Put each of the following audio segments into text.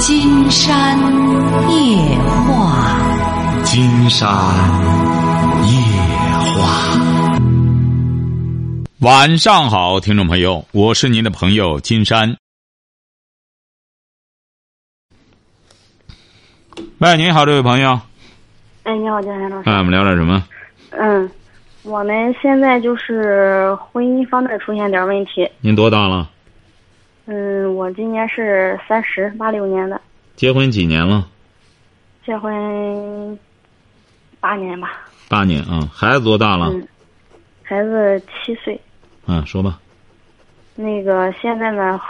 金山夜话，金山夜话。晚上好，听众朋友，我是您的朋友金山。喂，您好，这位朋友。哎，你好，金山老师。哎，我们聊点什么？嗯，我们现在就是婚姻方面出现点问题。您多大了？嗯，我今年是三十，八六年的，结婚几年了？结婚八年吧。八年啊，孩子多大了？嗯，孩子七岁。嗯，说吧。那个现在呢，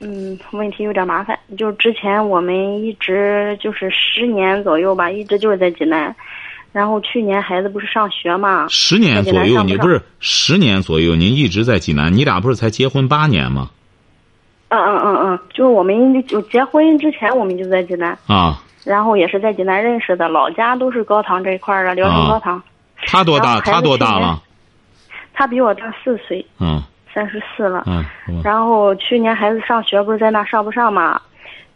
嗯，问题有点麻烦。就之前我们一直就是十年左右吧，一直就是在济南。然后去年孩子不是上学嘛？十年左右，你不是十年左右，您一直在济南。你俩不是才结婚八年吗？嗯嗯嗯嗯，就是我们就结婚之前我们就在济南啊，然后也是在济南认识的，老家都是高唐这一块的，聊城高唐。他多大？他多大了？他比我大四岁。嗯。三十四了。嗯。然后去年孩子上学不是在那上不上嘛？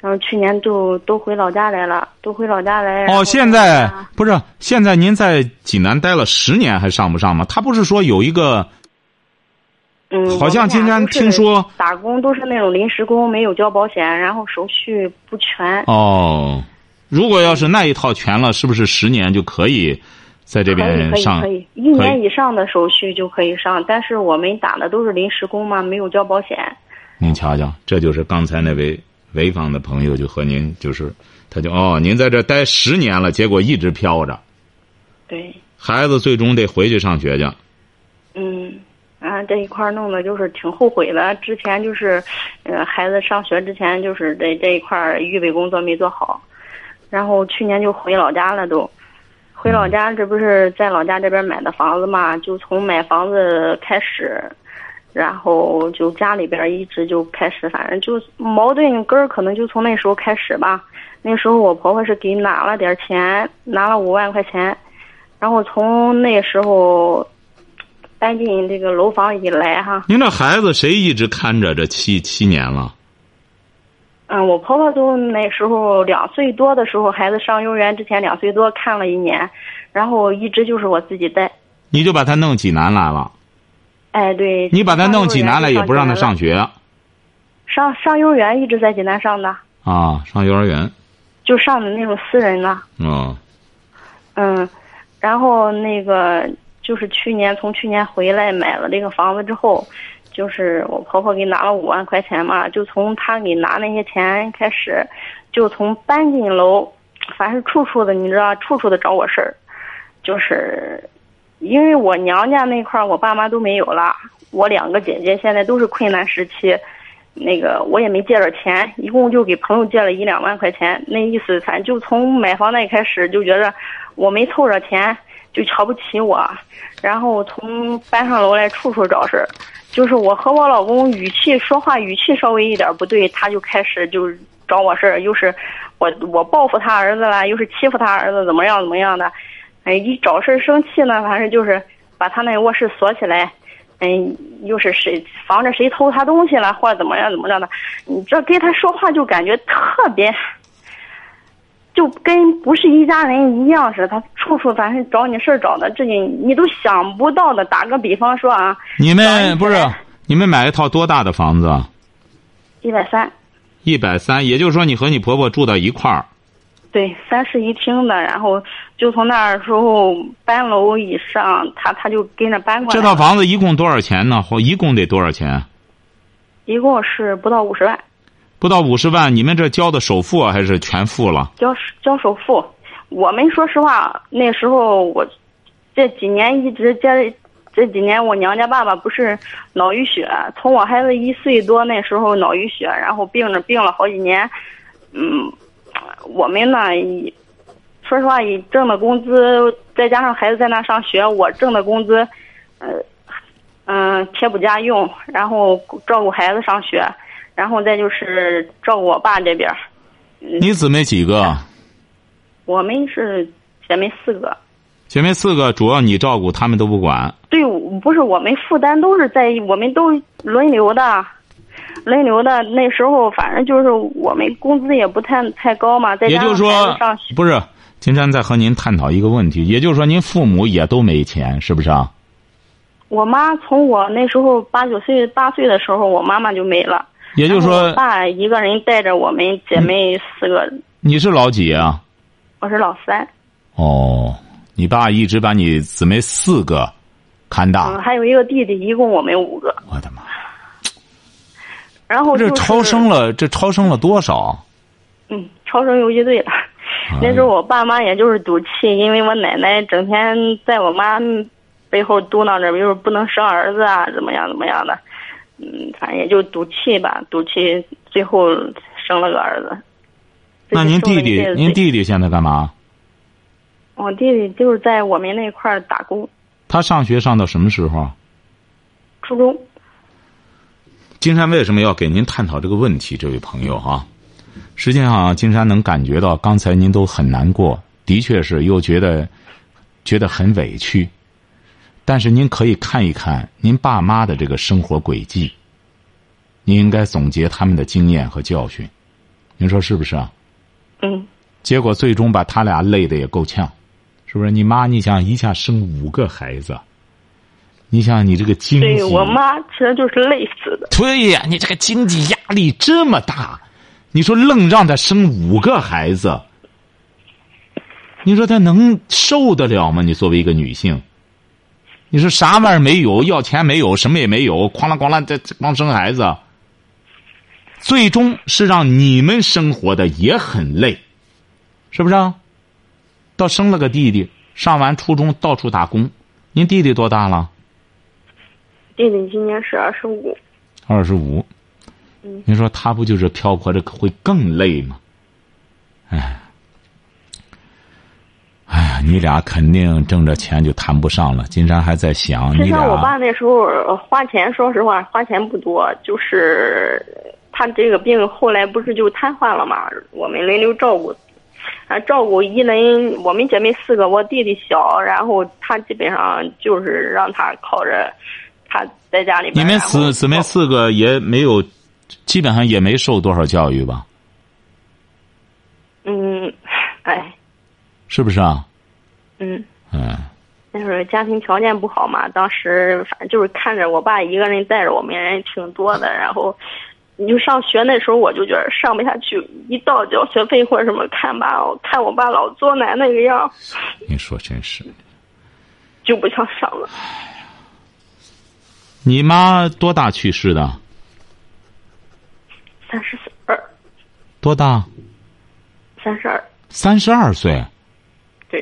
然后去年都都回老家来了，都回老家来。哦，现在不是现在您在济南待了十年还上不上吗？他不是说有一个。嗯，好像今天听说打工都是那种临时工，没有交保险，然后手续不全。哦，如果要是那一套全了，是不是十年就可以在这边上？可以，可以，一年以上的手续就可以上。但是我们打的都是临时工嘛，没有交保险。您瞧瞧，这就是刚才那位潍坊的朋友就和您就是，他就哦，您在这待十年了，结果一直飘着。对。孩子最终得回去上学去。嗯。啊，这一块弄的就是挺后悔的。之前就是，呃，孩子上学之前就是这这一块预备工作没做好，然后去年就回老家了都，回老家这不是在老家这边买的房子嘛？就从买房子开始，然后就家里边一直就开始，反正就矛盾根儿可能就从那时候开始吧。那时候我婆婆是给拿了点钱，拿了五万块钱，然后从那时候。搬进这个楼房以来，哈。您这孩子谁一直看着这七七年了？嗯，我婆婆都那时候两岁多的时候，孩子上幼儿园之前两岁多看了一年，然后一直就是我自己带。你就把他弄济南来了？哎，对。你把他弄济南来，也不让他上学。上上幼儿园一直在济南上的。啊，上幼儿园。就上的那种私人的。哦。嗯，然后那个。就是去年从去年回来买了这个房子之后，就是我婆婆给拿了五万块钱嘛，就从她给拿那些钱开始，就从搬进楼，凡是处处的你知道，处处的找我事儿，就是因为我娘家那块儿我爸妈都没有了，我两个姐姐现在都是困难时期，那个我也没借着钱，一共就给朋友借了一两万块钱，那意思反正就从买房那开始就觉着我没凑着钱。就瞧不起我，然后从搬上楼来处处找事儿，就是我和我老公语气说话语气稍微一点不对，他就开始就找我事儿，又是我我报复他儿子了，又是欺负他儿子怎么样怎么样的，哎，一找事儿生气呢，反正就是把他那卧室锁起来，嗯，又是谁防着谁偷他东西了，或者怎么样怎么样的，你这跟他说话就感觉特别。就跟不是一家人一样似的，他处处凡是找你事儿找的，这你你都想不到的。打个比方说啊，你们不是你们买一套多大的房子？一百三。一百三，也就是说你和你婆婆住到一块儿。对，三室一厅的，然后就从那时候搬楼以上，他他就跟着搬过来。这套房子一共多少钱呢？或一共得多少钱？一共是不到五十万。不到五十万，你们这交的首付还是全付了？交交首付，我们说实话，那时候我这几年一直接，这几年我娘家爸爸不是脑淤血，从我孩子一岁多那时候脑淤血，然后病着病了好几年，嗯，我们呢，说实话，以挣的工资，再加上孩子在那上学，我挣的工资，呃，嗯，贴补家用，然后照顾孩子上学。然后再就是照顾我爸这边。你姊妹几个？我们是姐妹四个。姐妹四个，主要你照顾，他们都不管。对，不是我们负担都是在，我们都轮流的。轮流的。那时候反正就是我们工资也不太太高嘛，在也就是说不是，金山在和您探讨一个问题，也就是说您父母也都没钱，是不是啊？我妈从我那时候八九岁、八岁的时候，我妈妈就没了。也就是说爸一个人带着我们姐妹四个，你是老几啊？我是老三，哦，你爸一直把你姊妹四个看大，嗯，还有一个弟弟，一共我们五个。我的妈！然后、就是、这超生了，这超生了多少？嗯，超生游击队了。那时候我爸妈也就是赌气，因为我奶奶整天在我妈背后嘟囔着，比如不能生儿子啊，怎么样怎么样的。嗯，反正也就赌气吧，赌气，最后生了个儿子。那您弟弟您弟弟现在干嘛？我弟弟就是在我们那块儿打工，他上学上到什么时候？初中。金山为什么要给您探讨这个问题？这位朋友啊，实际上金山能感觉到，刚才您都很难过，的确是又觉得觉得很委屈。但是您可以看一看您爸妈的这个生活轨迹，您应该总结他们的经验和教训，您说是不是啊？嗯，结果最终把他俩累得也够呛，是不是？你妈，你想一下生五个孩子，你想你这个经济，对我妈其实就是累死的。对呀，你这个经济压力这么大，你说愣让她生五个孩子，你说她能受得了吗？你作为一个女性，你说啥玩意儿没有，要钱没有，什么也没有，哐啷哐啷这这光生孩子，最终是让你们生活的也很累，是不是啊？倒生了个弟弟，上完初中到处打工。您弟弟多大了？弟弟今年是二十五。二十五。嗯。您说他不就是漂泊着会更累吗？哎，哎呀，你俩肯定挣着钱就谈不上了。金山还在想，你其实我爸那时候呃花钱，说实话花钱不多，就是他这个病后来不是就瘫痪了嘛，我们轮流照顾，啊，照顾一人，我们姐妹四个，我弟弟小，然后他基本上就是让他靠着他在家里边。你们姊姊妹四个也没有，基本上也没受多少教育吧？嗯，哎，是不是啊？嗯。嗯，那时候家庭条件不好嘛，当时反正就是看着我爸一个人带着我们人挺多的，然后你就上学那时候我就觉得上不下去，一到交学费或者什么看吧，我看我爸老作难那个样，你说真是。就不想上了。你妈多大去世的？三十二，多大？三十二，三十二岁。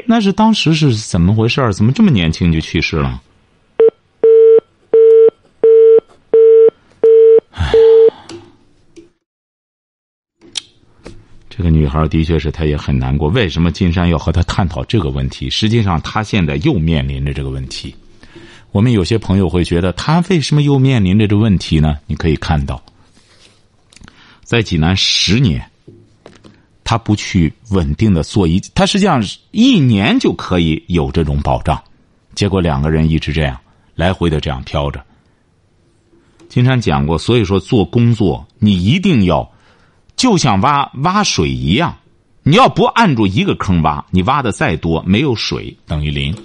那是当时是怎么回事儿？怎么这么年轻就去世了？哎，这个女孩的确是，她也很难过。为什么金山要和她探讨这个问题？实际上，她现在又面临着这个问题。我们有些朋友会觉得，她为什么又面临着这个问题呢？你可以看到，在济南十年。他不去稳定的做一，他实际上一年就可以有这种保障，结果两个人一直这样来回的这样飘着。金山讲过，所以说做工作你一定要，就像挖挖水一样，你要不按住一个坑挖，你挖的再多，没有水等于零。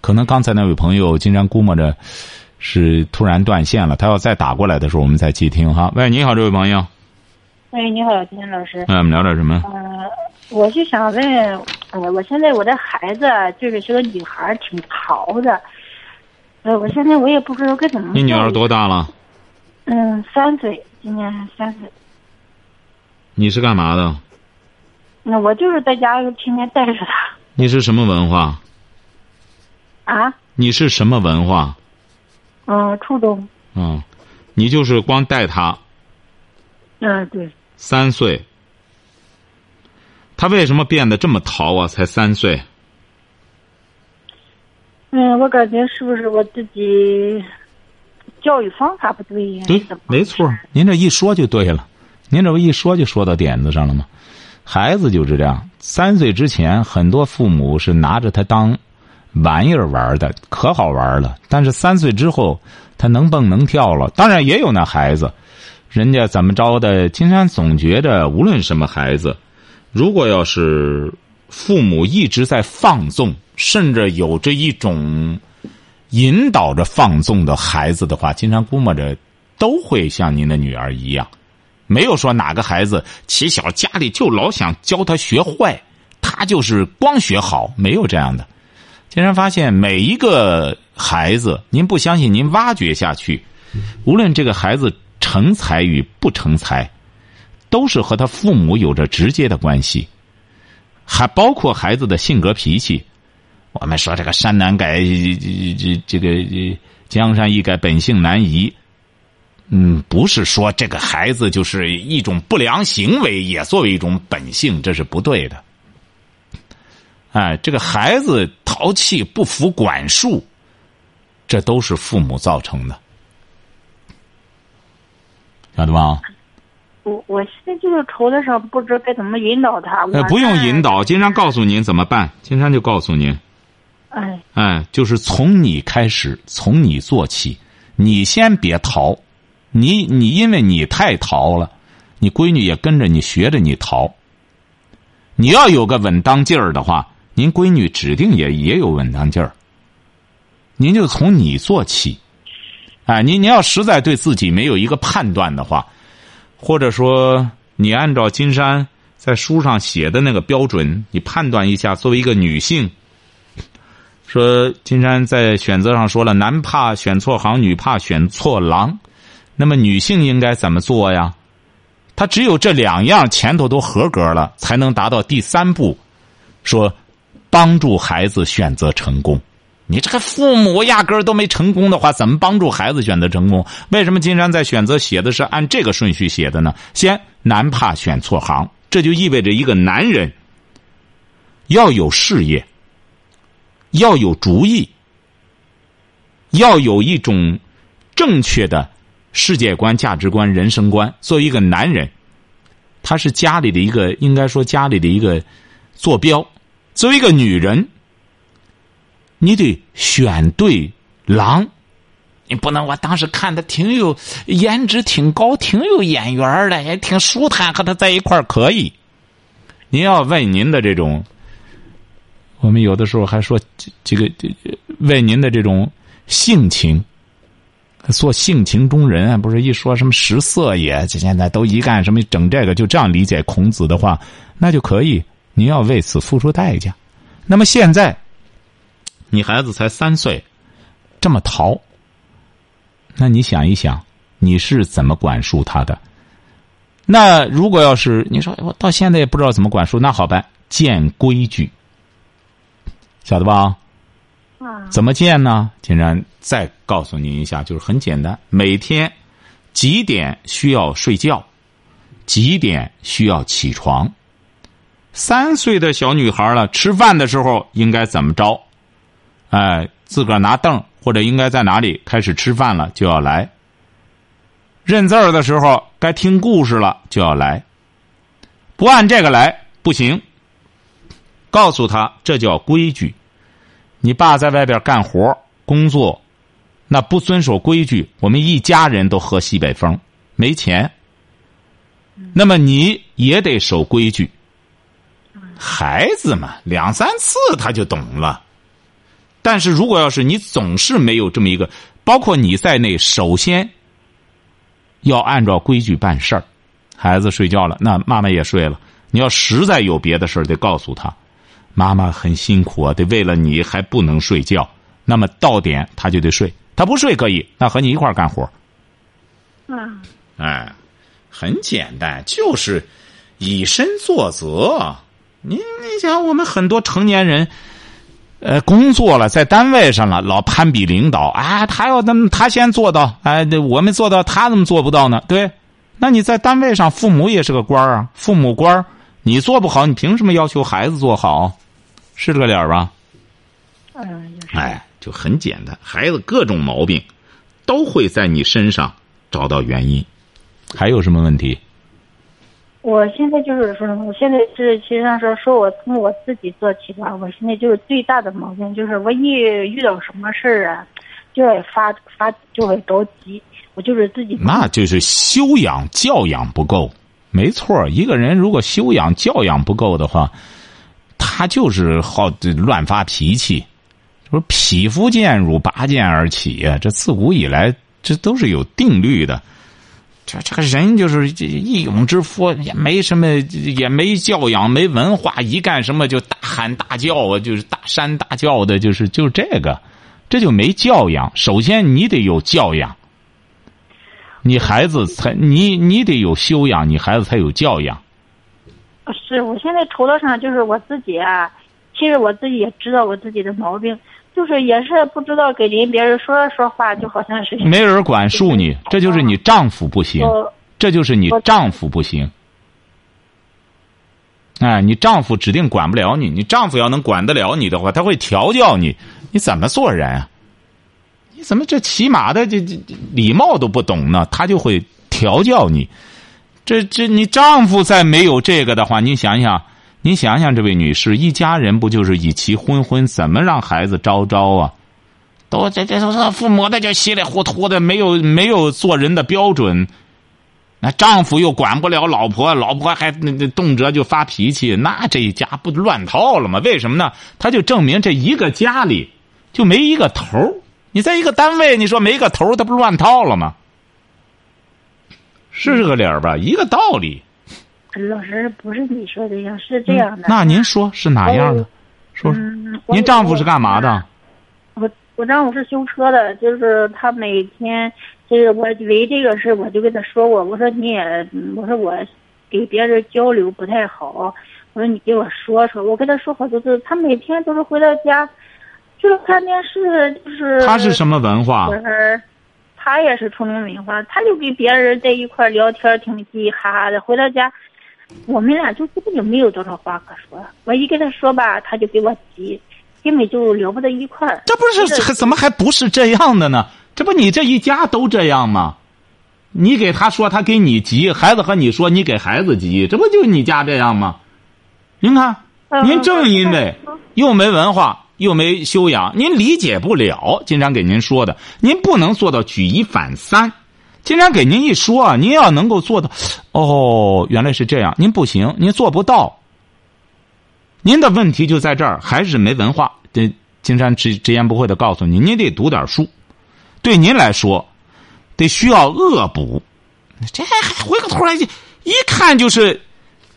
可能刚才那位朋友金山估摸着是突然断线了，他要再打过来的时候，我们再接听哈。喂，你好，这位朋友。喂，你好，金山老师。那我们聊点什么？呃，我就想问，呃，我现在我的孩子就是是个女孩，挺淘的。呃，我现在我也不知道该怎么。你女儿多大了？嗯，三岁，今年三岁。你是干嘛的？那我就是在家天天带着她。你是什么文化？啊？你是什么文化？嗯，初中。嗯，你就是光带她。嗯，对。三岁，他为什么变得这么淘啊？才三岁。嗯，我感觉是不是我自己教育方法不对呀？对，没错。您这一说就对了，您这不一说就说到点子上了吗？孩子就是这样，三岁之前，很多父母是拿着他当玩意儿玩的，可好玩了。但是三岁之后，他能蹦能跳了。当然也有那孩子。人家怎么着的？金山总觉着，无论什么孩子，如果要是父母一直在放纵，甚至有着一种引导着放纵的孩子的话，金山估摸着都会像您的女儿一样，没有说哪个孩子起小家里就老想教他学坏，他就是光学好，没有这样的。金山发现每一个孩子，您不相信，您挖掘下去，无论这个孩子。成才与不成才，都是和他父母有着直接的关系，还包括孩子的性格脾气。我们说这个山难改，这这这个江山易改，本性难移。嗯，不是说这个孩子就是一种不良行为，也作为一种本性，这是不对的。哎，这个孩子淘气、不服管束，这都是父母造成的。晓得吧？我我现在就是愁的是不知道该怎么引导他。呃，不用引导，金山告诉您怎么办。金山就告诉您，哎，哎，就是从你开始，从你做起。你先别逃，你你因为你太逃了，你闺女也跟着你学着你逃。你要有个稳当劲儿的话，您闺女指定也也有稳当劲儿。您就从你做起。哎，你你要实在对自己没有一个判断的话，或者说你按照金山在书上写的那个标准，你判断一下，作为一个女性，说金山在选择上说了，男怕选错行，女怕选错郎，那么女性应该怎么做呀？她只有这两样前头都合格了，才能达到第三步，说帮助孩子选择成功。你这个父母压根儿都没成功的话，怎么帮助孩子选择成功？为什么金山在选择写的是按这个顺序写的呢？先男怕选错行，这就意味着一个男人要有事业，要有主意，要有一种正确的世界观、价值观、人生观。作为一个男人，他是家里的一个，应该说家里的一个坐标。作为一个女人。你得选对郎，你不能。我当时看他挺有颜值，挺高，挺有眼缘的，也挺舒坦，和他在一块儿可以。您要问您的这种，我们有的时候还说这个问您的这种性情，做性情中人，不是一说什么食色也，这现在都一干什么整这个，就这样理解孔子的话，那就可以。您要为此付出代价。那么现在。你孩子才三岁，这么淘，那你想一想，你是怎么管束他的？那如果要是你说我到现在也不知道怎么管束，那好办，建规矩，晓得吧？啊，怎么建呢？竟然再告诉您一下，就是很简单，每天几点需要睡觉，几点需要起床。三岁的小女孩了，吃饭的时候应该怎么着？哎，自个儿拿凳或者应该在哪里开始吃饭了就要来。认字儿的时候该听故事了就要来。不按这个来不行。告诉他这叫规矩。你爸在外边干活工作，那不遵守规矩，我们一家人都喝西北风，没钱。那么你也得守规矩。孩子嘛，两三次他就懂了。但是如果要是你总是没有这么一个，包括你在内，首先要按照规矩办事儿。孩子睡觉了，那妈妈也睡了。你要实在有别的事儿，得告诉他，妈妈很辛苦啊，得为了你还不能睡觉。那么到点他就得睡，他不睡可以，那和你一块儿干活。嗯。哎，很简单，就是以身作则。你你想，我们很多成年人。呃，工作了，在单位上了，老攀比领导啊，他要他他先做到，哎，我们做到，他怎么做不到呢？对，那你在单位上，父母也是个官啊，父母官你做不好，你凭什么要求孩子做好？是这个理儿吧？哎，就很简单，孩子各种毛病都会在你身上找到原因，还有什么问题？我现在就是说什么，我现在是其实上说说我从我自己做起吧。我现在就是最大的毛病就是，我一遇到什么事儿啊，就会发发就会着急。我就是自己。那就是修养教养不够，没错。一个人如果修养教养不够的话，他就是好乱发脾气。说匹夫见辱，拔剑而起呀，这自古以来这都是有定律的。这这个人就是一勇之夫，也没什么，也没教养，没文化，一干什么就大喊大叫啊，就是大山大叫的，就是就这个，这就没教养。首先你得有教养，你孩子才你你得有修养，你孩子才有教养。是我现在头脑上就是我自己啊，其实我自己也知道我自己的毛病。就是也是不知道给您别人说说话，就好像是没人管束你，这就是你丈夫不行，这就是你丈夫不行。哎，你丈夫指定管不了你，你丈夫要能管得了你的话，他会调教你，你怎么做人啊？你怎么这起码的这这礼貌都不懂呢？他就会调教你。这这，你丈夫再没有这个的话，你想想。您想想，这位女士，一家人不就是以其婚婚，怎么让孩子招招啊？都这这这父母的就稀里糊涂的，没有没有做人的标准。那丈夫又管不了老婆，老婆还那那动辄就发脾气，那这一家不乱套了吗？为什么呢？他就证明这一个家里就没一个头你在一个单位，你说没个头他不乱套了吗？是这个理儿吧？一个道理。老师不是你说的样，是这样的。那您说是哪样的？说，您丈夫是干嘛的？我我丈夫是修车的，就是他每天就是我为这个事，我就跟他说过，我说你也，我说我给别人交流不太好，我说你给我说说，我跟他说好多次，他每天都是回到家，就是看电视，就是他是什么文化？他也是初中文化，他就跟别人在一块聊天，挺嘻嘻哈哈的，回到家。我们俩就根本就没有多少话可说。我一跟他说吧，他就给我急，根本就聊不到一块儿。这不是还怎么还不是这样的呢？这不你这一家都这样吗？你给他说，他给你急；孩子和你说，你给孩子急。这不就你家这样吗？您看，您正因为又没文化又没修养，您理解不了。经常给您说的，您不能做到举一反三。经常给您一说啊，您要能够做到，哦，原来是这样，您不行，您做不到。您的问题就在这儿，还是没文化。这金山直直言不讳的告诉你，您得读点书。对您来说，得需要恶补。这还回过头来一看就是，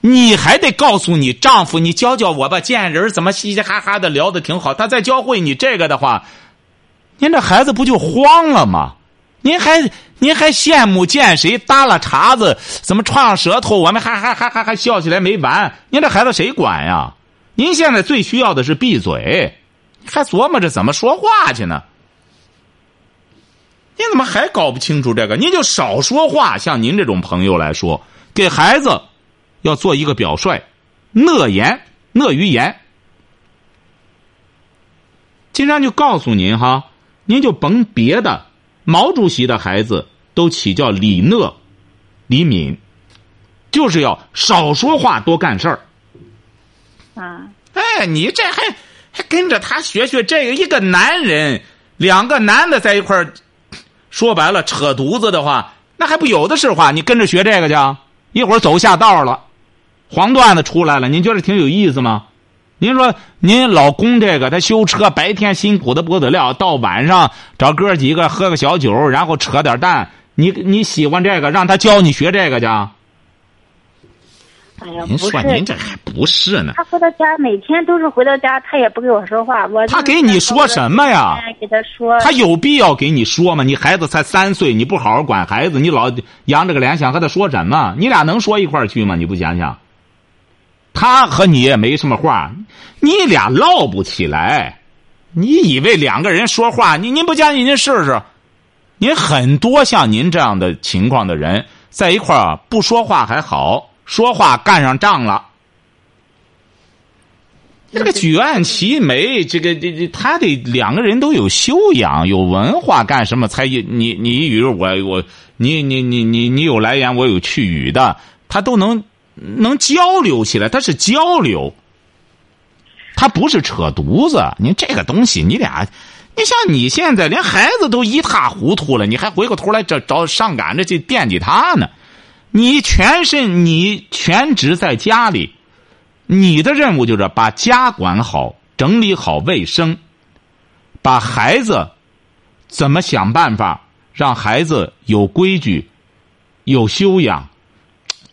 你还得告诉你丈夫，你教教我吧。见人怎么嘻嘻哈哈的聊的挺好，他再教会你这个的话，您这孩子不就慌了吗？您还您还羡慕见谁耷拉碴子，怎么串上舌头？我们还还还还还笑起来没完。您这孩子谁管呀？您现在最需要的是闭嘴，还琢磨着怎么说话去呢？您怎么还搞不清楚这个？您就少说话。像您这种朋友来说，给孩子要做一个表率，讷言讷于言。金山就告诉您哈，您就甭别的。毛主席的孩子都起叫李讷、李敏，就是要少说话，多干事儿。啊！哎，你这还还跟着他学学这个？一个男人，两个男的在一块儿，说白了扯犊子的话，那还不有的是话？你跟着学这个去，一会儿走下道了，黄段子出来了，您觉得挺有意思吗？您说，您老公这个他修车，白天辛苦的不得了，到晚上找哥几个喝个小酒，然后扯点淡。你你喜欢这个，让他教你学这个去。哎呀，您说您这还不是呢？他回到家，每天都是回到家，他也不跟我说话。我他给你说什么呀？给他说。他有必要给你说吗？你孩子才三岁，你不好好管孩子，你老扬着个脸想和他说什么？你俩能说一块儿去吗？你不想想？他和你也没什么话，你俩唠不起来。你以为两个人说话，你您不相信？您试试。您很多像您这样的情况的人，在一块儿不说话还好，说话干上仗了。这个举案齐眉，这个这这，他得两个人都有修养、有文化，干什么才你你以为我我你你你你你有来言，我有去语的，他都能。能交流起来，他是交流，他不是扯犊子。你这个东西，你俩，你像你现在连孩子都一塌糊涂了，你还回过头来找找上赶着去惦记他呢？你全身你全职在家里，你的任务就是把家管好，整理好卫生，把孩子怎么想办法让孩子有规矩、有修养，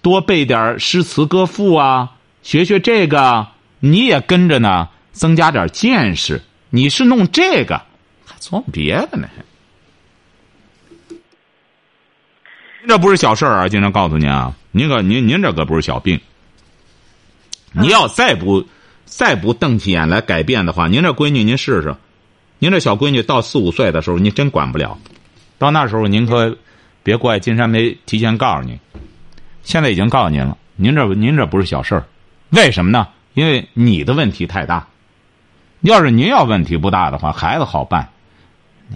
多背点诗词歌赋啊，学学这个，你也跟着呢，增加点见识。你是弄这个，还做别的呢？这不是小事儿啊！经常告诉您啊，您可您您这可不是小病。你要再不再不瞪起眼来改变的话，您这闺女您试试，您这小闺女到四五岁的时候，您真管不了。到那时候您可别怪金山没提前告诉你，现在已经告诉您了。您这您这不是小事儿，为什么呢？因为你的问题太大。要是您要问题不大的话，孩子好办。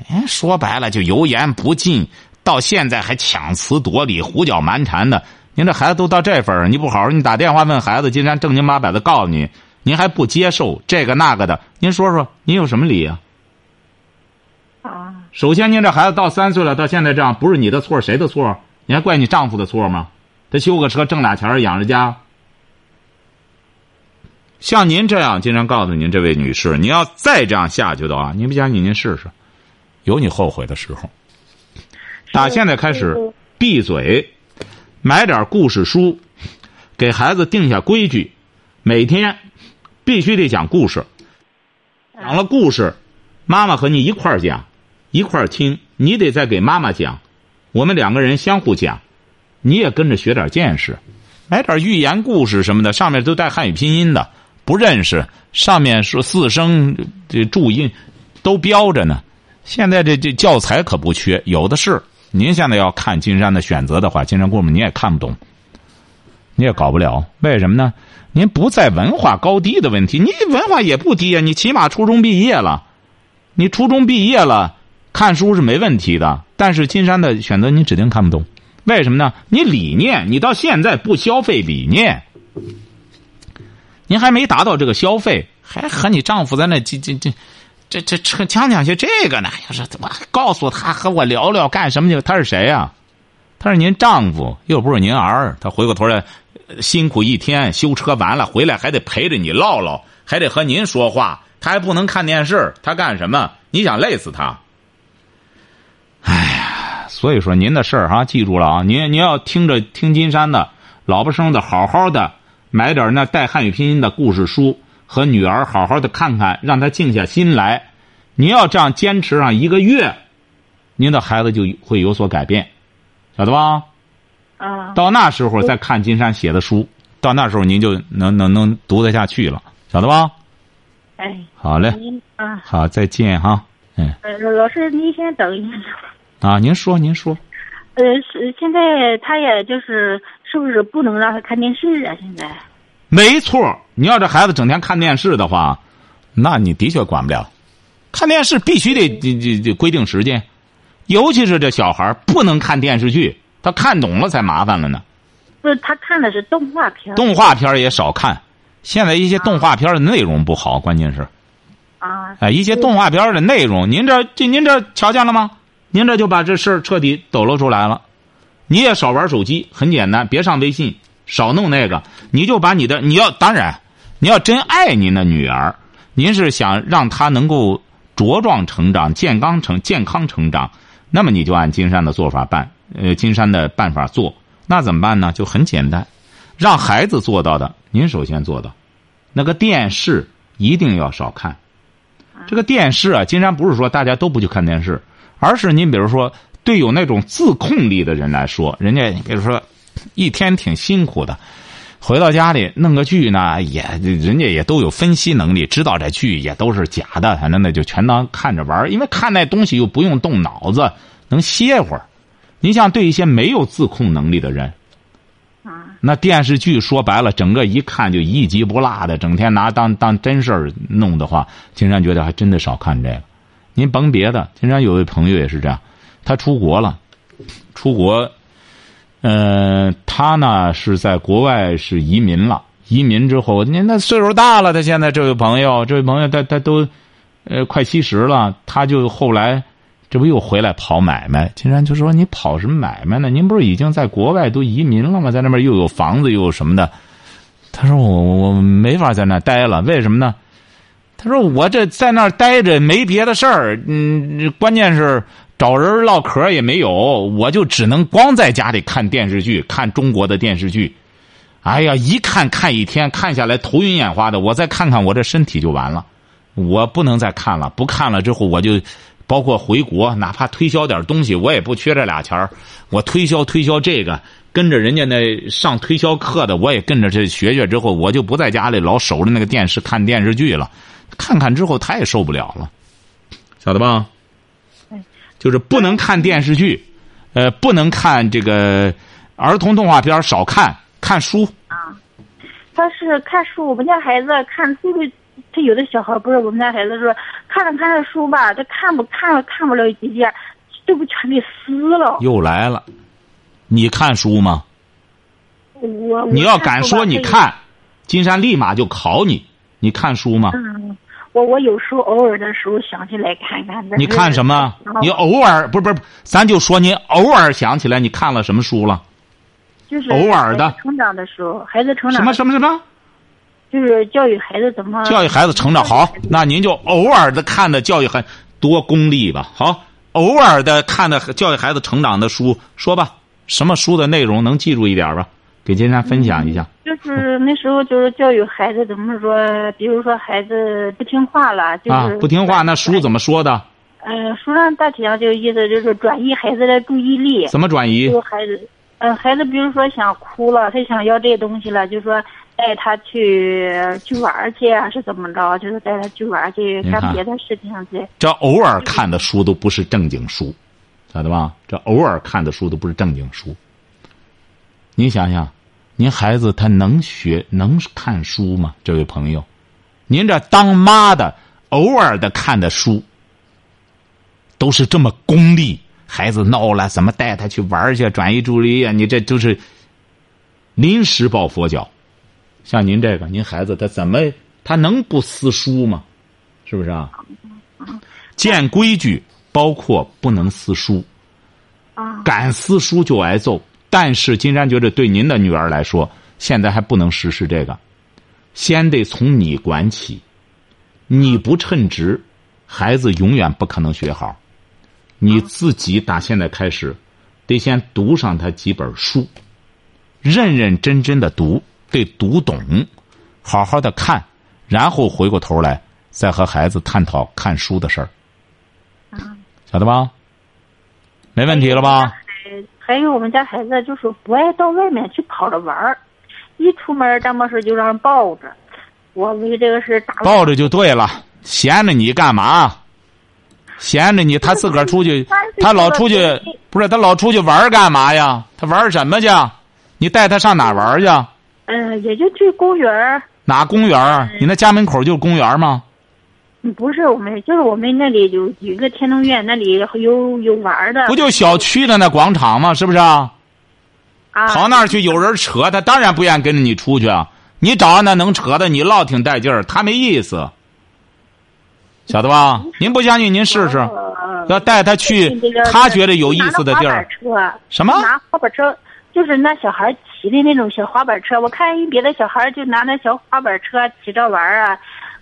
您说白了就油盐不进。到现在还强词夺理、胡搅蛮缠的，您这孩子都到这份儿，你不好好，你打电话问孩子，金山正经八百的告诉你，您还不接受这个那个的，您说说，您有什么理啊？啊，首先，您这孩子到三岁了，到现在这样，不是你的错，谁的错？你还怪你丈夫的错吗？他修个车挣俩钱养着家。像您这样，经常告诉您这位女士，你要再这样下去的话，您不相信您试试，有你后悔的时候。打现在开始，闭嘴，买点故事书，给孩子定下规矩，每天必须得讲故事。讲了故事，妈妈和你一块儿讲，一块儿听。你得再给妈妈讲，我们两个人相互讲，你也跟着学点见识。买点寓言故事什么的，上面都带汉语拼音的，不认识，上面说四声这注音都标着呢。现在这这教材可不缺，有的是。您现在要看金山的选择的话，金山故事你也看不懂，你也搞不了。为什么呢？您不在文化高低的问题，你文化也不低啊，你起码初中毕业了，你初中毕业了，看书是没问题的。但是金山的选择你指定看不懂，为什么呢？你理念，你到现在不消费理念，您还没达到这个消费，还和你丈夫在那这这这。这这这讲讲些这个呢？要是怎么告诉他和我聊聊干什么去？他是谁呀？他是您丈夫，又不是您儿。他回过头来，辛苦一天修车完了回来还得陪着你唠唠，还得和您说话。他还不能看电视，他干什么？你想累死他？所以说您的事儿哈，记住了啊！您您要听着听金山的，老婆生的，好好的买点那带汉语拼音的故事书。和女儿好好的看看，让她静下心来。您要这样坚持上一个月，您的孩子就会有所改变，晓得吧？啊。到那时候再看金山写的书，到那时候您就能能能读得下去了，晓得吧？哎。好嘞。啊。好，再见哈。嗯。呃，老师，您先等一下。啊，您说，您说。呃，是现在他也就是是不是不能让他看电视啊？现在。没错，你要这孩子整天看电视的话，那你的确管不了。看电视必须得这这这规定时间，尤其是这小孩不能看电视剧，他看懂了才麻烦了呢。不是，他看的是动画片。动画片也少看，现在一些动画片的内容不好，关键是。啊。哎，一些动画片的内容，您这这您这瞧见了吗？您这就把这事儿彻底抖露出来了。你也少玩手机，很简单，别上微信。少弄那个，你就把你的你要当然，你要真爱您的女儿，您是想让她能够茁壮成长、健康成健康成长，那么你就按金山的做法办，呃，金山的办法做，那怎么办呢？就很简单，让孩子做到的，您首先做到，那个电视一定要少看。这个电视啊，金山不是说大家都不去看电视，而是您比如说，对有那种自控力的人来说，人家比如说。一天挺辛苦的，回到家里弄个剧呢，也人家也都有分析能力，知道这剧也都是假的，反正那就全当看着玩因为看那东西又不用动脑子，能歇会儿。你像对一些没有自控能力的人，啊，那电视剧说白了，整个一看就一集不落的，整天拿当当真事儿弄的话，金山觉得还真的少看这个。您甭别的，经常有位朋友也是这样，他出国了，出国。嗯，他呢是在国外是移民了。移民之后，您那岁数大了，他现在这位朋友，这位朋友他他都，呃，快七十了，他就后来，这不又回来跑买卖？金山就说：“你跑什么买卖呢？您不是已经在国外都移民了吗？在那边又有房子又有什么的？”他说：“我我没法在那待了，为什么呢？”他说：“我这在那儿待着没别的事儿，嗯，关键是找人唠嗑也没有，我就只能光在家里看电视剧，看中国的电视剧。哎呀，一看看一天，看下来头晕眼花的。我再看看我这身体就完了，我不能再看了。不看了之后，我就包括回国，哪怕推销点东西，我也不缺这俩钱。我推销推销这个，跟着人家那上推销课的，我也跟着这学学。之后，我就不在家里老守着那个电视看电视剧了。”看看之后，他也受不了了，晓得吧？就是不能看电视剧，呃，不能看这个儿童动画片，少看看书。啊，他是看书。我们家孩子看书的，他有的小孩不是我们家孩子说，看着看着书吧，他看不看看不了几页，这不全给撕了。又来了，你看书吗？我你要敢说你看，金山立马就考你。你看书吗？嗯，我我有时候偶尔的时候想起来看看。你看什么？你偶尔不是不是，咱就说你偶尔想起来，你看了什么书了？就是偶尔的。成长的时候，孩子成长。什么什么什么？就是教育孩子怎么？教育孩子成长好，那您就偶尔的看的教育孩多功利吧。好，偶尔的看的教育孩子成长的书，说吧，什么书的内容能记住一点吧？给金山分享一下。就是那时候，就是教育孩子怎么说？比如说孩子不听话了，就是啊，不听话，那书怎么说的？嗯，书上大体上就意思就是转移孩子的注意力。怎么转移？就孩子，嗯，孩子比如说想哭了，他想要这些东西了，就说带他去去玩去啊，是怎么着？就是带他去玩去干别的事情去。这偶尔看的书都不是正经书，晓得吧？这偶尔看的书都不是正经书。你想想。您孩子他能学能看书吗？这位朋友，您这当妈的偶尔的看的书，都是这么功利。孩子闹了，怎么带他去玩去转移注意力啊？你这就是临时抱佛脚。像您这个，您孩子他怎么他能不撕书吗？是不是啊？见规矩，包括不能撕书。敢撕书就挨揍。但是金山觉得，对您的女儿来说，现在还不能实施这个，先得从你管起。你不称职，孩子永远不可能学好。你自己打现在开始，得先读上他几本书，认认真真的读，得读懂，好好的看，然后回过头来再和孩子探讨看书的事儿。晓得吧？没问题了吧？还有我们家孩子就是不爱到外面去跑着玩儿，一出门干么事就让人抱着。我为这个事打。抱着就对了，闲着你干嘛？闲着你，他自个儿出去，他老出去，不是他老出去玩干嘛呀？他玩什么去？你带他上哪玩去？嗯，也就去公园哪公园你那家门口就是公园吗？不是我们，就是我们那里有有一个天通苑，那里有有玩的。不就小区的那广场吗？是不是啊？跑那儿去，有人扯他，当然不愿意跟着你出去啊。你找那能扯的，你唠挺带劲儿，他没意思，晓得吧？您不相信，您试试，要带他去他觉得有意思的地儿。什么？拿滑板车，就是那小孩骑的那种小滑板车。我看人别的小孩就拿那小滑板车骑着玩啊。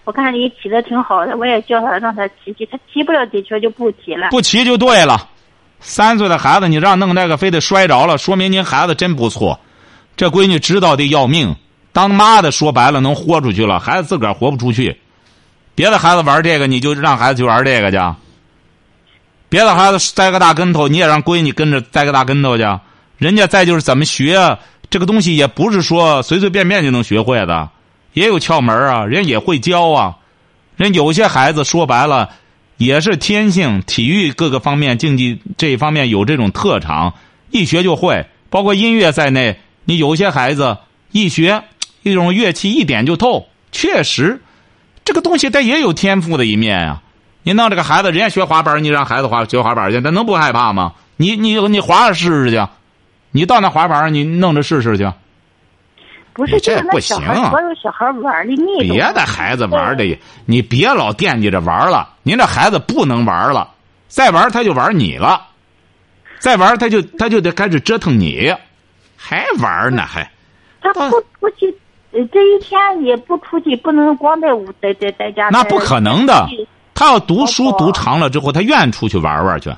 我看你骑的挺好的，我也叫他让他骑骑，他骑不了几圈就不骑了。不骑就对了，三岁的孩子你让弄那个非得摔着了，说明您孩子真不错。这闺女知道的要命，当妈的说白了能豁出去了，孩子自个儿豁不出去。别的孩子玩这个，你就让孩子去玩这个去。别的孩子栽个大跟头，你也让闺女跟着栽个大跟头去。人家再就是怎么学这个东西，也不是说随随便便就能学会的。也有窍门啊，人也会教啊，人有些孩子说白了也是天性，体育各个方面竞技这一方面有这种特长，一学就会，包括音乐在内。你有些孩子一学一种乐器一点就透，确实，这个东西它也有天赋的一面啊。你弄这个孩子，人家学滑板，你让孩子滑学滑板去，他能不害怕吗？你你你滑着试试去，你到那滑板你弄着试试去。不是这不行所有小孩玩的腻。别的孩子玩的，你别老惦记着玩了。您这孩子不能玩了，再玩他就玩你了，再玩他就他就得开始折腾你，还玩呢还。他不出去，呃这一天也不出去，不能光在屋在在在家。那不可能的他要读书读长了之后，他愿意出去玩玩去。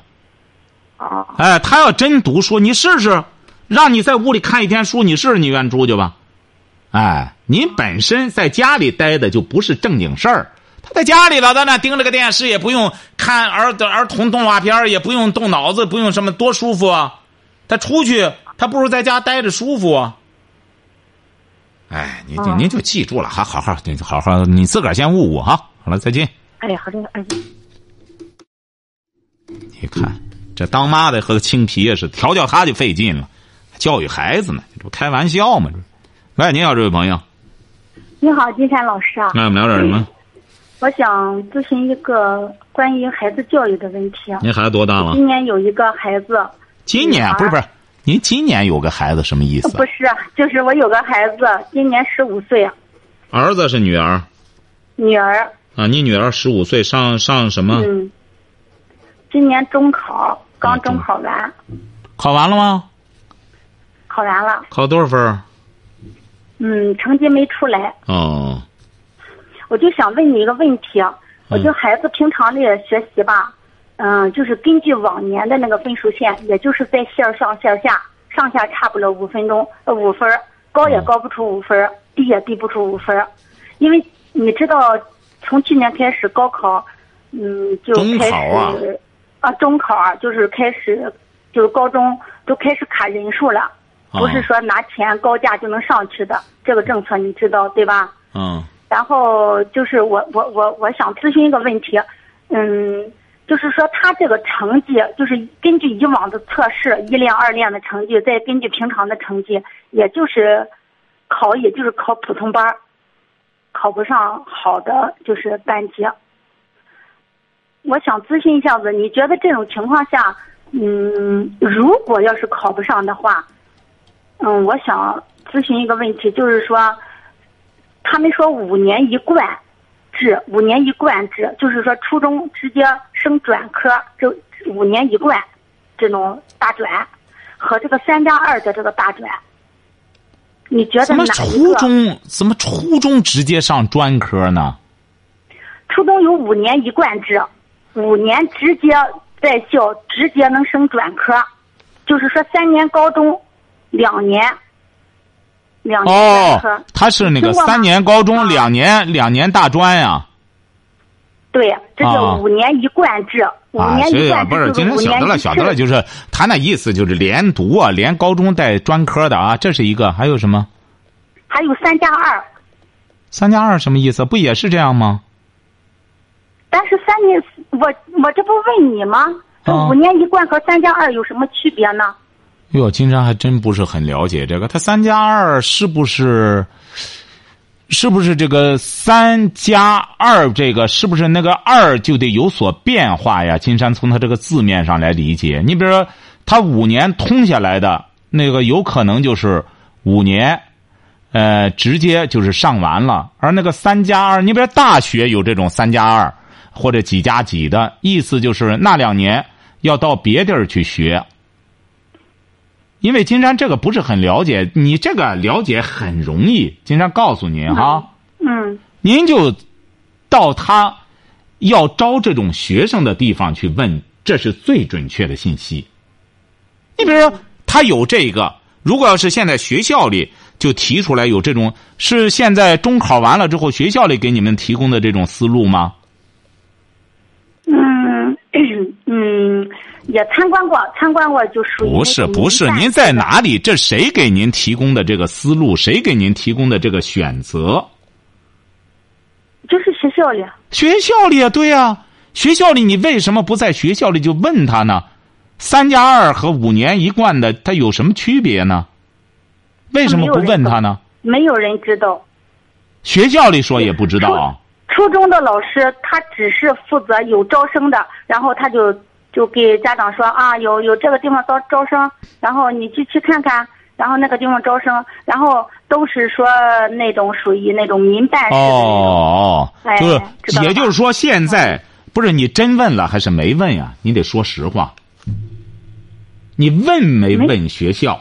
啊，哎，他要真读书，你试试，让你在屋里看一天书，你试试，你愿意出去吧？哎，您本身在家里待的就不是正经事儿。他在家里了，在那盯着个电视，也不用看儿儿童动画片也不用动脑子，不用什么，多舒服啊！他出去，他不如在家待着舒服啊。哎，您就嗯您就记住了，还好好，你好好，你自个儿先悟悟哈。好了，再见。哎呀，好的，哎。你看，这当妈的和个青皮也是，调教他就费劲了，教育孩子呢，这不开玩笑吗？这，喂，你好，这位朋友，你好，金山老师啊，那我们聊点什么？我想咨询一个关于孩子教育的问题。您孩子多大了？今年有一个孩子，今年不是不是，您今年有个孩子什么意思不？是，就是我有个孩子，今年十五岁，儿子是女儿女儿，啊？你女儿十五岁，上上什么？嗯，今年中考啊刚中中考完，考完了吗？考完了，考多少分儿？嗯，成绩没出来，哦，我就想问你一个问题，我就孩子平常的学习吧，嗯，就是根据往年的那个分数线，也就是在线上线下上下差不了五分钟，呃五分儿，高也高不出五分儿，低也低不出五分儿，因为你知道，从去年开始高考，嗯，就开始啊啊中考啊，就是开始就是高中都开始卡人数了，不是哦说拿钱高价就能上去的，这个政策你知道对吧？嗯然后就是我我我我想咨询一个问题，嗯，就是说他这个成绩，就是根据以往的测试，一练二练的成绩，再根据平常的成绩，也就是考，也就是考普通班儿考不上好的就是班级。我想咨询一下子，你觉得这种情况下，嗯，如果要是考不上的话，嗯，我想咨询一个问题，就是说。他们说五年一贯制，五年一贯制，就是说初中直接升专科，就五年一贯这种大专和这个三加二的这个大专，你觉得怎么初？中怎么初中直接上专科呢？初中有五年一贯制，五年直接在校直接能升专科，就是说三年高中，两年。哦，他是那个三年高中，啊两年两年大专呀。对，这啊叫五年一贯制，五啊，年这个一贯制不是今天晓得了，一晓得了，就是他那意思就是连读啊，连高中带专科的啊，这是一个。还有什么还有三加二，三加二什么意思？不也是这样吗？但是三年，我我这不问你吗？这啊五年一贯和三加二有什么区别呢？哟，金山还真不是很了解这个。他三加二是不是？是不是这个三加二这个是不是那个二就得有所变化呀？金山从他这个字面上来理解，你比如说他五年通下来的那个，有可能就是五年，呃，直接就是上完了。而那个三加二，你比如大学有这种三加二或者几加几的意思，就是那两年要到别地儿去学。因为金山这个不是很了解，你这个了解很容易。金山告诉您哈，嗯您就到他要招这种学生的地方去问，这是最准确的信息。你比如说，他有这个，如果要是现在学校里就提出来有这种，是现在中考完了之后学校里给你们提供的这种思路吗？嗯嗯，也参观过，参观过就属于不是不是，您在哪里？这谁给您提供的这个思路？谁给您提供的这个选择？就是学校里，学校里啊，对呀、学校里你为什么不在学校里就问他呢？三加二和五年一贯的，它有什么区别呢？为什么不问他呢？没有人知道。学校里说也不知道啊。初中的老师他只是负责有招生的，然后他就就给家长说啊，有有这个地方招招生，然后你去去看看，然后那个地方招生，然后都是说那种属于那种民办式的。哦，哎就是也就是说，现在不是你真问了还是没问呀？你得说实话。你问没没问学校？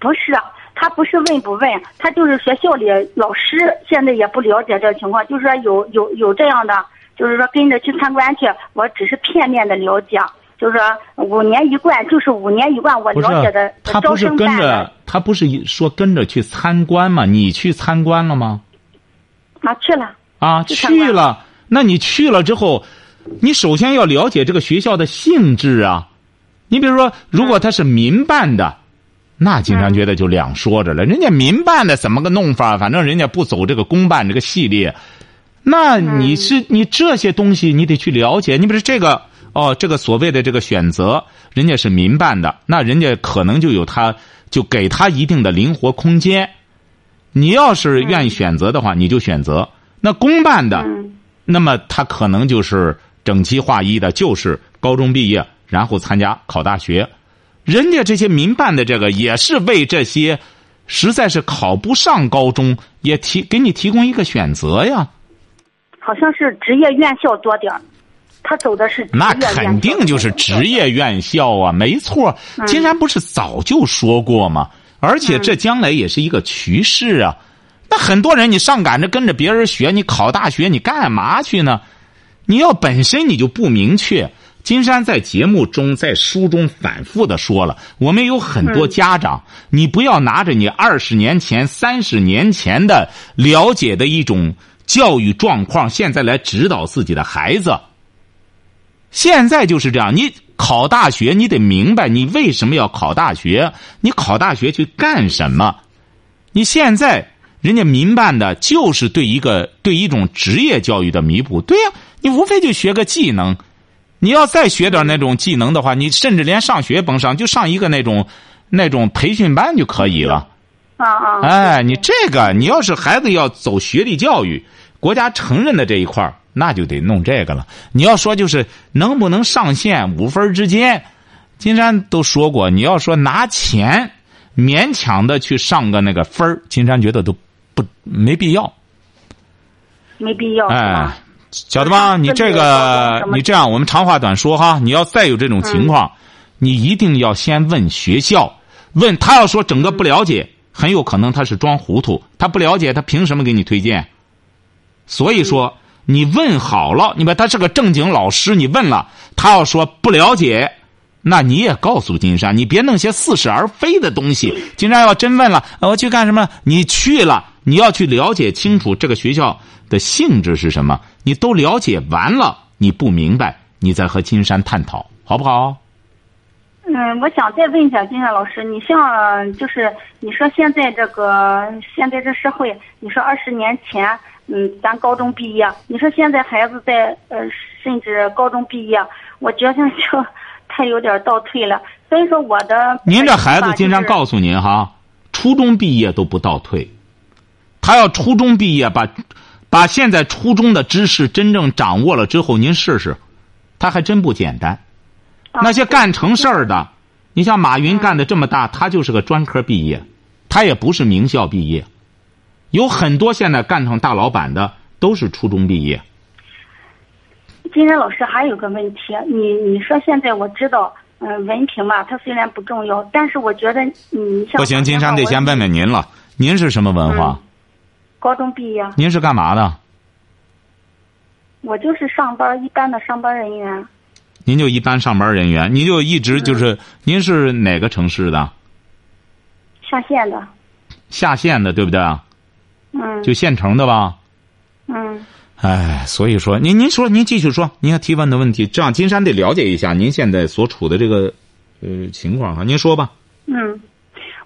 不是，他不是问不问，他就是学校里老师现在也不了解这个情况，就是说有有有这样的，就是说跟着去参观去，我只是片面的了解，就是说五年一贯，就是五年一贯，我了解的他不是招生办跟着的他不是说跟着去参观吗？你去参观了吗？啊去了，啊，去去了。那你去了之后，你首先要了解这个学校的性质啊。你比如说，如果他是民办的，那经常觉得就两说着了。人家民办的怎么个弄法？反正人家不走这个公办这个系列。那你是你这些东西你得去了解。你比如这个哦，这个所谓的这个选择，人家是民办的，那人家可能就有他就给他一定的灵活空间。你要是愿意选择的话，你就选择。那公办的，嗯那么他可能就是整齐划一的，就是高中毕业，然后参加考大学。人家这些民办的这个也是为这些实在是考不上高中，也提给你提供一个选择呀。好像是职业院校多点儿他走的是那肯定就是职业院校啊，没错。嗯金山不是早就说过吗？而且这将来也是一个趋势啊。那很多人你上赶着跟着别人学，你考大学你干嘛去呢？你要本身你就不明确。金山在节目中、在书中反复的说了，我们有很多家长，你不要拿着你二十年前、三十年前的了解的一种教育状况，现在来指导自己的孩子。现在就是这样，你考大学，你得明白你为什么要考大学，你考大学去干什么？你现在人家民办的，就是对一个对一种职业教育的弥补。对呀、你无非就学个技能，你要再学点那种技能的话，你甚至连上学甭上，就上一个那种那种培训班就可以了。啊啊，哎，你这个，你要是孩子要走学历教育，国家承认的这一块儿那就得弄这个了。你要说就是能不能上线五分之间，金山都说过，你要说拿钱勉强的去上个那个分儿，金山觉得都不没必要。没必要是哎吧？，晓得吗？你这个你这样，我们长话短说哈。你要再有这种情况，你一定要先问学校，问他要说整个不了解，很有可能他是装糊涂，他不了解，他凭什么给你推荐？所以说，你问好了，你把他是个正经老师，你问了，他要说不了解，那你也告诉金山，你别弄些似是而非的东西。金山要真问了，呃我去干什么？你去了，你要去了解清楚这个学校的性质是什么，你都了解完了，你不明白，你再和金山探讨，好不好？嗯，我想再问一下金山老师，你像就是你说现在这个现在这社会，你说二十年前，嗯，咱高中毕业，你说现在孩子在呃甚至高中毕业，我觉得就 他有点倒退了。所以说我的您这孩子，经常告诉您哈，初中毕业都不倒退，他要初中毕业把把现在初中的知识真正掌握了之后，您试试，他还真不简单。那些干成事儿的，你像马云干的这么大，他就是个专科毕业，他也不是名校毕业。有很多现在干成大老板的都是初中毕业。金山老师还有个问题，你你说现在我知道，嗯、文凭吧，它虽然不重要，但是我觉得你像不行，金山得先问问您了，您是什么文化？高中毕业，您是干嘛的？我就是上班一般的上班人员，您就一般上班人员，您就一直就是，您是哪个城市的？下县的，下县的，对不对？嗯就现成的吧？嗯。哎，所以说，您您说，您继续说，您要提问的问题，这样金山得了解一下您现在所处的这个呃情况哈。您说吧。嗯，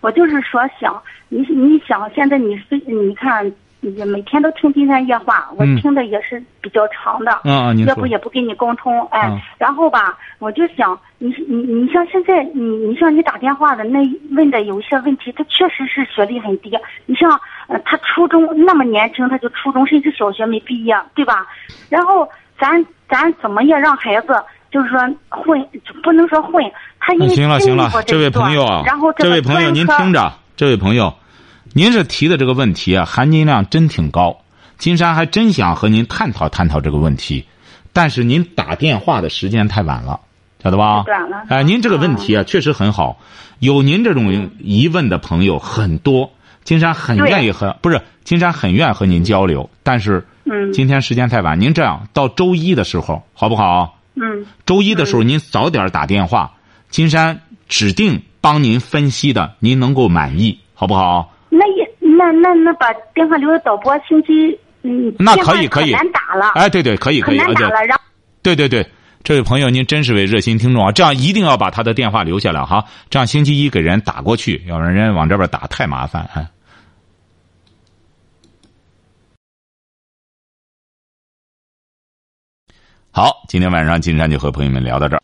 我就是说想你你想现在你是你看你每天都听金山夜话，我嗯。听的也是比较长的，嗯要不也不跟你沟通，哎，嗯然后吧，我就想你你你像现在你你像你打电话的那问的有一些问题，他确实是学历很低，你像呃他初中那么年轻他就初中甚至小学没毕业，对吧？然后咱咱怎么也让孩子就是说混，不能说混，他因为行了行了经历过，这位朋友啊，然后这位朋友您听，着，这位朋友，您这提的这个问题啊，含金量真挺高。金山还真想和您探讨探讨这个问题，但是您打电话的时间太晚了，晓得吧？哎，您这个问题啊，确实很好。有您这种疑问的朋友很多，金山很愿意和不是金山很愿意和您交流，但是嗯今天时间太晚，您这样到周一的时候好不好？嗯周一的时候您早点打电话，金山指定帮您分析的，您能够满意，好不好？那那那那把电话留给导播，星期嗯，那可以可以难打了，哎，对对，可以可以，难打了，然后对对对，这位朋友，您真是位热心听众啊！这样一定要把他的电话留下来哈，这样星期一给人打过去，要不然人往这边打太麻烦哎。好，今天晚上金山就和朋友们聊到这儿。